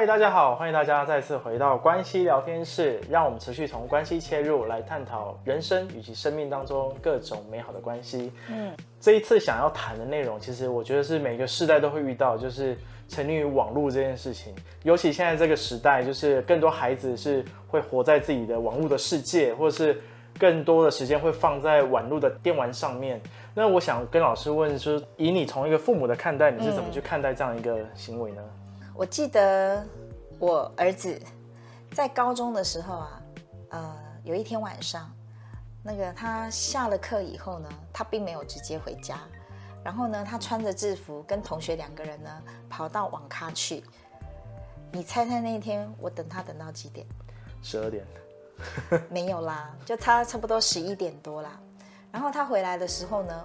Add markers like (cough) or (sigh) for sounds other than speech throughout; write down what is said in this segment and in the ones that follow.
嗨，大家好，欢迎大家再次回到关系聊天室，让我们持续从关系切入来探讨人生以及生命当中各种美好的关系。嗯，这一次想要谈的内容，其实我觉得是每个世代都会遇到，就是沉溺于网络这件事情。尤其现在这个时代，就是更多孩子是会活在自己的网络的世界，或者是更多的时间会放在网络的电玩上面。那我想跟老师问，就是以你从一个父母的看待，你是怎么去看待这样一个行为呢？嗯我记得我儿子在高中的时候啊，呃，有一天晚上，那个他下了课以后呢，他并没有直接回家，然后呢，他穿着制服跟同学两个人呢跑到网咖去。你猜猜那一天我等他等到几点？十二点。没有啦，就他差不多十一点多啦。然后他回来的时候呢，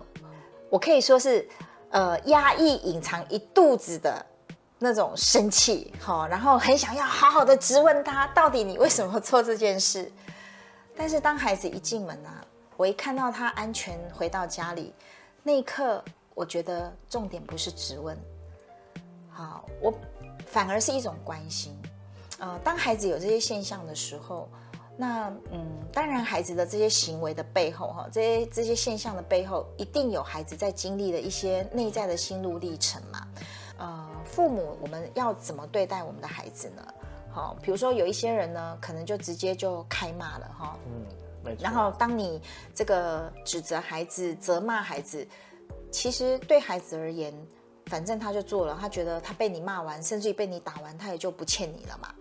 我可以说是呃压抑隐藏一肚子的。那种生气，好，然后很想要好好的质问他，到底你为什么做这件事？但是当孩子一进门啊，我一看到他安全回到家里，那一刻，我觉得重点不是质问，好，我反而是一种关心。呃，当孩子有这些现象的时候，那嗯，当然孩子的这些行为的背后，哈，这些这些现象的背后，一定有孩子在经历的一些内在的心路历程嘛。呃，父母我们要怎么对待我们的孩子呢？好，比如说有一些人呢，可能就直接就开骂了哈。嗯，没错。然后当你这个指责孩子、责骂孩子，其实对孩子而言，反正他就做了，他觉得他被你骂完，甚至于被你打完，他也就不欠你了嘛。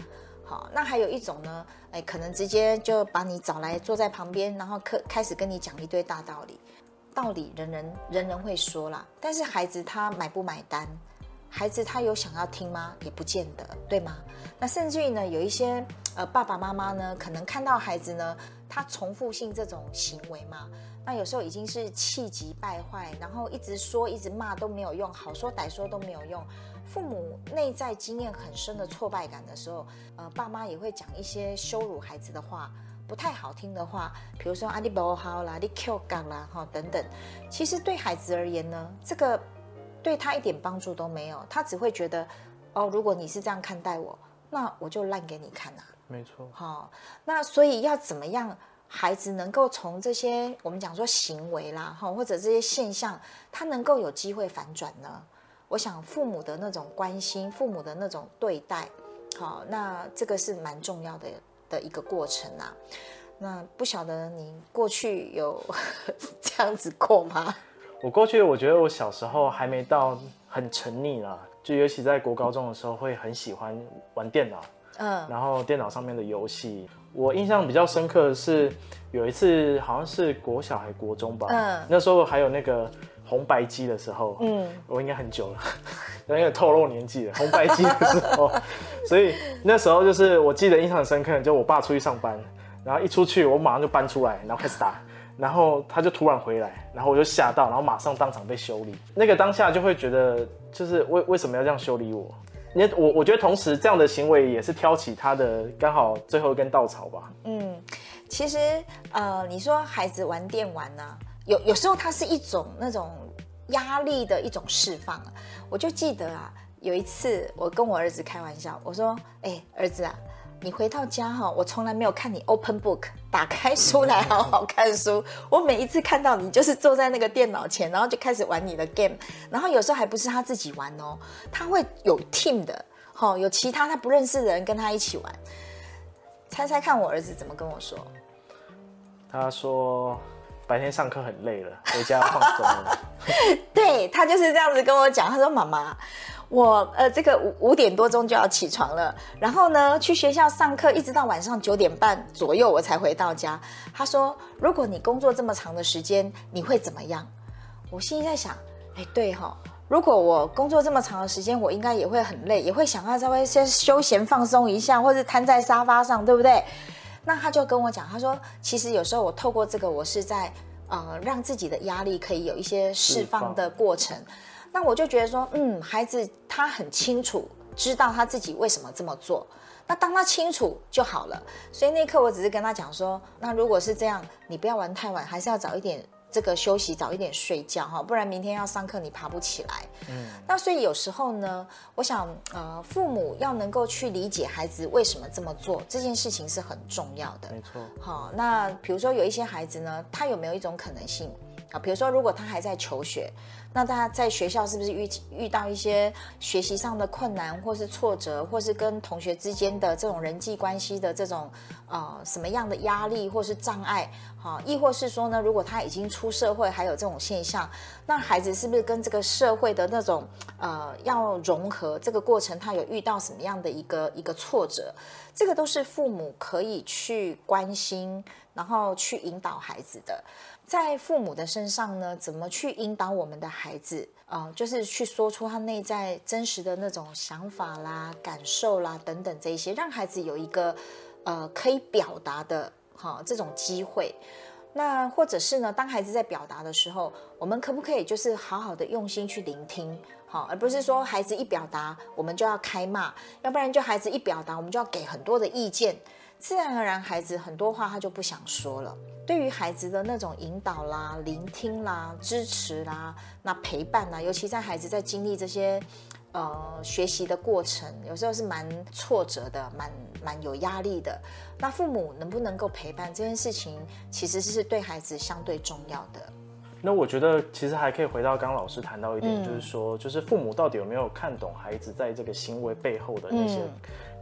好，那还有一种呢，哎，可能直接就把你找来坐在旁边，然后开开始跟你讲一堆大道理。道理人人人人会说啦，但是孩子他买不买单？孩子他有想要听吗？也不见得，对吗？那甚至于呢，有一些呃爸爸妈妈呢，可能看到孩子呢，他重复性这种行为嘛，那有时候已经是气急败坏，然后一直说一直骂都没有用，好说歹说都没有用。父母内在经验很深的挫败感的时候，呃，爸妈也会讲一些羞辱孩子的话，不太好听的话，比如说啊你不好啦，你 Q 杠啦，哈等等。其实对孩子而言呢，这个。对他一点帮助都没有，他只会觉得，哦，如果你是这样看待我，那我就烂给你看呐、啊。没错。好、哦，那所以要怎么样，孩子能够从这些我们讲说行为啦，哈，或者这些现象，他能够有机会反转呢？我想父母的那种关心，父母的那种对待，好、哦，那这个是蛮重要的的一个过程啊。那不晓得你过去有 (laughs) 这样子过吗？我过去，我觉得我小时候还没到很沉溺啦，就尤其在国高中的时候，会很喜欢玩电脑，嗯，然后电脑上面的游戏，我印象比较深刻的是有一次，好像是国小还国中吧，嗯，那时候还有那个红白机的时候，嗯，我应该很久了，有 (laughs) 点透露年纪了，红白机的时候，所以那时候就是我记得印象很深刻，就我爸出去上班，然后一出去，我马上就搬出来，然后开始打。然后他就突然回来，然后我就吓到，然后马上当场被修理。那个当下就会觉得，就是为为什么要这样修理我？你我我觉得同时这样的行为也是挑起他的刚好最后一根稻草吧。嗯，其实呃，你说孩子玩电玩呢、有有时候它是一种那种压力的一种释放。我就记得啊，有一次我跟我儿子开玩笑，我说：“哎，儿子啊。”你回到家哈，我从来没有看你 open book 打开书来好好看书。我每一次看到你，就是坐在那个电脑前，然后就开始玩你的 game。然后有时候还不是他自己玩哦，他会有 team 的，哈，有其他他不认识的人跟他一起玩。猜猜看，我儿子怎么跟我说？他说白天上课很累了，回家放松了。(laughs) 对，他就是这样子跟我讲。他说：“妈妈。”我呃，这个五五点多钟就要起床了，然后呢，去学校上课，一直到晚上九点半左右我才回到家。他说：“如果你工作这么长的时间，你会怎么样？”我心里在想：“哎，对哈、哦，如果我工作这么长的时间，我应该也会很累，也会想要稍微先休闲放松一下，或者瘫在沙发上，对不对？”那他就跟我讲，他说：“其实有时候我透过这个，我是在呃让自己的压力可以有一些释放的过程。”那我就觉得说，嗯，孩子他很清楚知道他自己为什么这么做。那当他清楚就好了。所以那一刻我只是跟他讲说，那如果是这样，你不要玩太晚，还是要早一点这个休息，早一点睡觉哈，不然明天要上课你爬不起来。嗯。那所以有时候呢，我想呃，父母要能够去理解孩子为什么这么做，这件事情是很重要的。没错。好，那比如说有一些孩子呢，他有没有一种可能性啊？比如说如果他还在求学。那他在学校是不是遇遇到一些学习上的困难，或是挫折，或是跟同学之间的这种人际关系的这种呃什么样的压力或是障碍？好，亦或是说呢，如果他已经出社会，还有这种现象，那孩子是不是跟这个社会的那种呃要融合这个过程，他有遇到什么样的一个一个挫折？这个都是父母可以去关心，然后去引导孩子的。在父母的身上呢，怎么去引导我们的孩子啊、呃？就是去说出他内在真实的那种想法啦、感受啦等等这一些，让孩子有一个呃可以表达的哈、这种机会。那或者是呢，当孩子在表达的时候，我们可不可以就是好好的用心去聆听，好、而不是说孩子一表达我们就要开骂，要不然就孩子一表达我们就要给很多的意见。自然而然，孩子很多话他就不想说了。对于孩子的那种引导啦、聆听啦、支持啦、那陪伴啦，尤其在孩子在经历这些呃学习的过程，有时候是蛮挫折的、蛮蛮有压力的。那父母能不能够陪伴这件事情，其实是对孩子相对重要的。那我觉得其实还可以回到刚刚老师谈到一点，嗯、就是说，就是父母到底有没有看懂孩子在这个行为背后的那些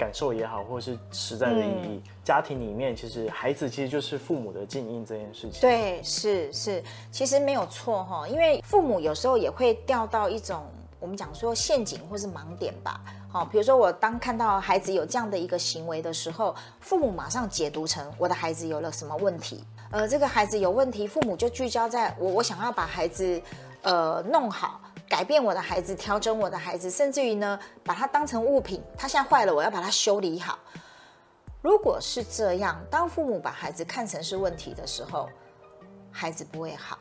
感受也好，嗯、或者是实在的意义。嗯、家庭里面其实孩子其实就是父母的镜映这件事情。对，是是，其实没有错哈，因为父母有时候也会掉到一种我们讲说陷阱或是盲点吧。好，比如说我当看到孩子有这样的一个行为的时候，父母马上解读成我的孩子有了什么问题。呃，这个孩子有问题，父母就聚焦在我，我想要把孩子，呃，弄好，改变我的孩子，调整我的孩子，甚至于呢，把它当成物品，它现在坏了，我要把它修理好。如果是这样，当父母把孩子看成是问题的时候，孩子不会好。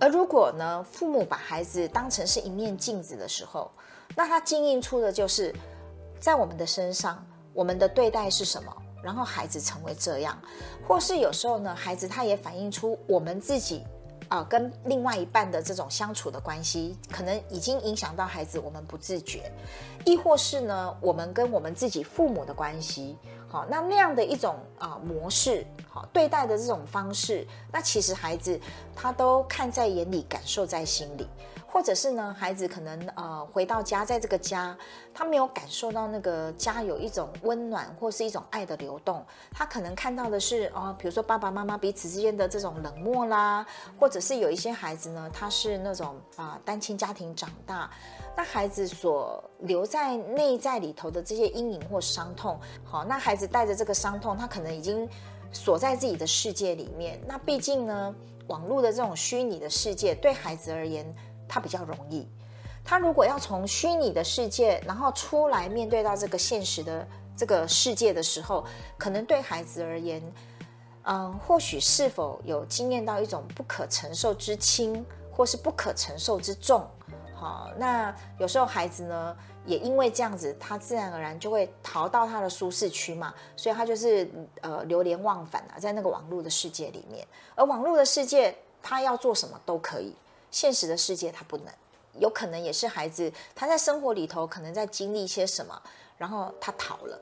而如果呢，父母把孩子当成是一面镜子的时候，那他镜映出的就是在我们的身上，我们的对待是什么？然后孩子成为这样，或是有时候呢，孩子他也反映出我们自己、啊，跟另外一半的这种相处的关系，可能已经影响到孩子，我们不自觉，亦或是呢，我们跟我们自己父母的关系，好，那那样的一种啊、模式，好对待的这种方式，那其实孩子他都看在眼里，感受在心里。或者是呢，孩子可能呃回到家，在这个家，他没有感受到那个家有一种温暖或是一种爱的流动，他可能看到的是哦，比如说爸爸妈妈彼此之间的这种冷漠啦，或者是有一些孩子呢，他是那种啊、单亲家庭长大，那孩子所留在内在里头的这些阴影或伤痛，好，那孩子带着这个伤痛，他可能已经锁在自己的世界里面。那毕竟呢，网络的这种虚拟的世界对孩子而言。他比较容易，他如果要从虚拟的世界，然后出来面对到这个现实的这个世界的时候，可能对孩子而言，嗯，或许是否有经验到一种不可承受之轻，或是不可承受之重，好，那有时候孩子呢，也因为这样子，他自然而然就会逃到他的舒适区嘛，所以他就是呃流连忘返啊，在那个网络的世界里面，而网络的世界，他要做什么都可以。现实的世界他不能，有可能也是孩子他在生活里头可能在经历一些什么，然后他逃了，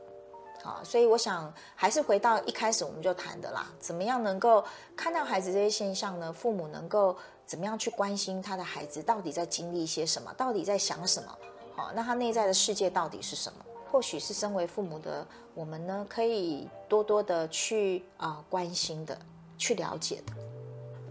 啊，所以我想还是回到一开始我们就谈的啦，怎么样能够看到孩子这些现象呢？父母能够怎么样去关心他的孩子到底在经历一些什么，到底在想什么？哦，那他内在的世界到底是什么？或许是身为父母的我们呢，可以多多的去啊、关心的，去了解的。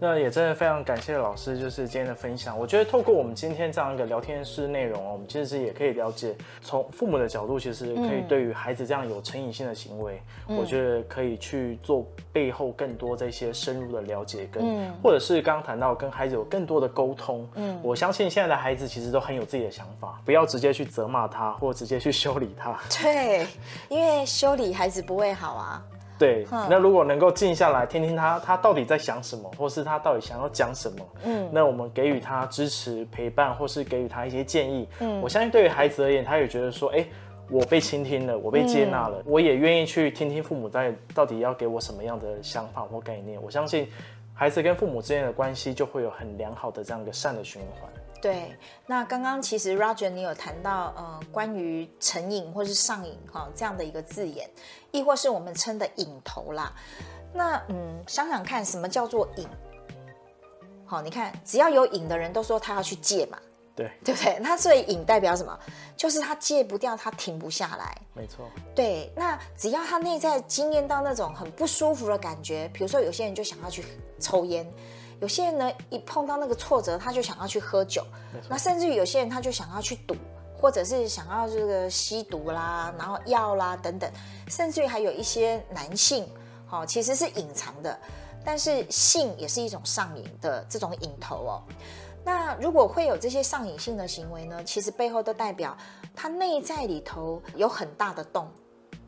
那也真的非常感谢老师，就是今天的分享。我觉得透过我们今天这样一个聊天室内容哦，我们其实也可以了解，从父母的角度，其实可以对于孩子这样有成瘾性的行为，嗯、我觉得可以去做背后更多这些深入的了解，跟、嗯、或者是刚刚谈到跟孩子有更多的沟通。嗯，我相信现在的孩子其实都很有自己的想法，不要直接去责骂他，或直接去 (laughs) 修理他。对，因为修理孩子不会好啊。对，那如果能够静下来听听他，他到底在想什么，或是他到底想要讲什么，嗯，那我们给予他支持、陪伴，或是给予他一些建议，嗯，我相信对于孩子而言，他也觉得说，哎，我被倾听了，我被接纳了，嗯，我也愿意去听听父母在到底要给我什么样的想法或概念。我相信孩子跟父母之间的关系就会有很良好的这样一个善的循环。对，那刚刚其实 Roger 你有谈到呃关于成瘾或是上瘾哈、哦、这样的一个字眼，亦或是我们称的瘾头啦。那嗯，想想看，什么叫做瘾？好、哦，你看，只要有瘾的人都说他要去戒嘛，对对不对？那所以瘾代表什么？就是他戒不掉，他停不下来。没错。对，那只要他内在经验到那种很不舒服的感觉，比如说有些人就想要去抽烟。有些人呢，一碰到那个挫折，他就想要去喝酒。那甚至于有些人，他就想要去赌，或者是想要这个吸毒啦，然后药啦等等。甚至于还有一些男性，好，其实是隐藏的，但是性也是一种上瘾的这种瘾头哦。那如果会有这些上瘾性的行为呢，其实背后都代表他内在里头有很大的洞。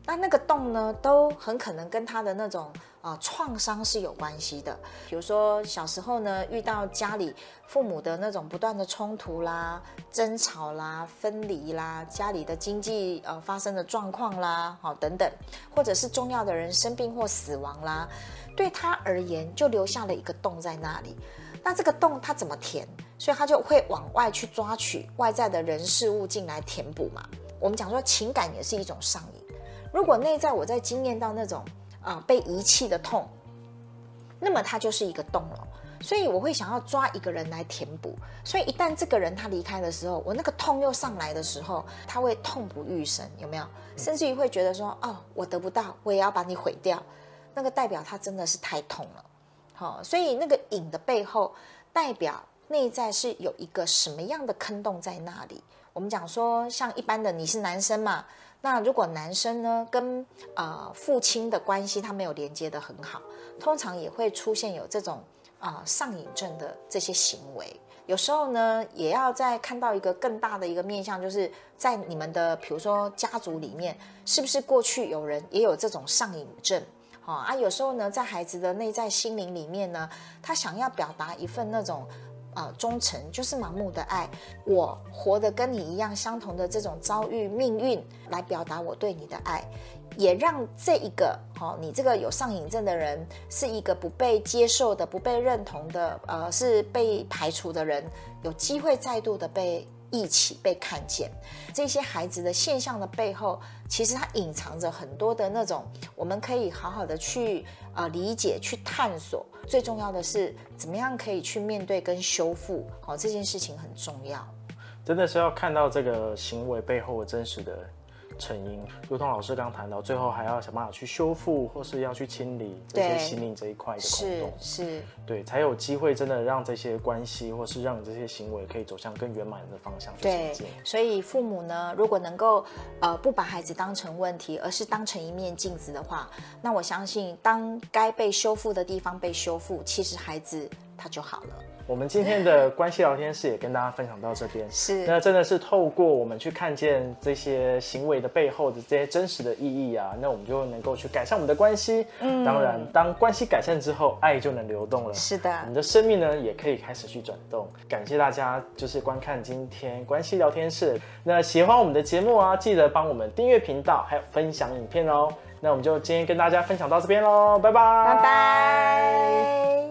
那那个洞呢，都很可能跟他的那种啊创伤是有关系的。比如说小时候呢，遇到家里父母的那种不断的冲突啦、争吵啦、分离啦，家里的经济呃发生的状况啦，好等等，或者是重要的人生病或死亡啦，对他而言就留下了一个洞在那里。那这个洞他怎么填？所以他就会往外去抓取外在的人事物进来填补嘛。我们讲说情感也是一种上瘾。如果内在我在经验到那种啊、被遗弃的痛，那么它就是一个洞了。所以我会想要抓一个人来填补。所以一旦这个人他离开的时候，我那个痛又上来的时候，他会痛不欲生，有没有？甚至于会觉得说，哦，我得不到，我也要把你毁掉。那个代表他真的是太痛了。好、所以那个影的背后，代表内在是有一个什么样的坑洞在那里。我们讲说，像一般的你是男生嘛。那如果男生呢，跟呃父亲的关系他没有连接得很好，通常也会出现有这种啊、上瘾症的这些行为。有时候呢，也要再看到一个更大的一个面向，就是在你们的比如说家族里面，是不是过去有人也有这种上瘾症？好啊，有时候呢，在孩子的内在心灵里面呢，他想要表达一份那种。啊、忠诚就是盲目的爱，我活得跟你一样相同的这种遭遇命运，来表达我对你的爱，也让这一个好、哦，你这个有上瘾症的人，是一个不被接受的、不被认同的，呃，是被排除的人，有机会再度的被。一起被看见，这些孩子的现象的背后，其实它隐藏着很多的那种，我们可以好好的去啊、呃、理解、去探索。最重要的是，怎么样可以去面对跟修复，好、哦，这件事情很重要。真的是要看到这个行为背后真实的。成因，如同老师刚刚谈到，最后还要想办法去修复，或是要去清理这些心灵这一块的空洞，是，是对，才有机会真的让这些关系，或是让这些行为可以走向更圆满的方向去前进。对，所以父母呢，如果能够呃不把孩子当成问题，而是当成一面镜子的话，那我相信，当该被修复的地方被修复，其实孩子他就好了。我们今天的关系聊天室也跟大家分享到这边，是那真的是透过我们去看见这些行为的背后的这些真实的意义啊，那我们就能够去改善我们的关系。嗯，当然，当关系改善之后，爱就能流动了。是的，你的生命呢也可以开始去转动。感谢大家就是观看今天关系聊天室。那喜欢我们的节目啊，记得帮我们订阅频道，还有分享影片哦。那我们就今天跟大家分享到这边喽，拜拜，拜拜。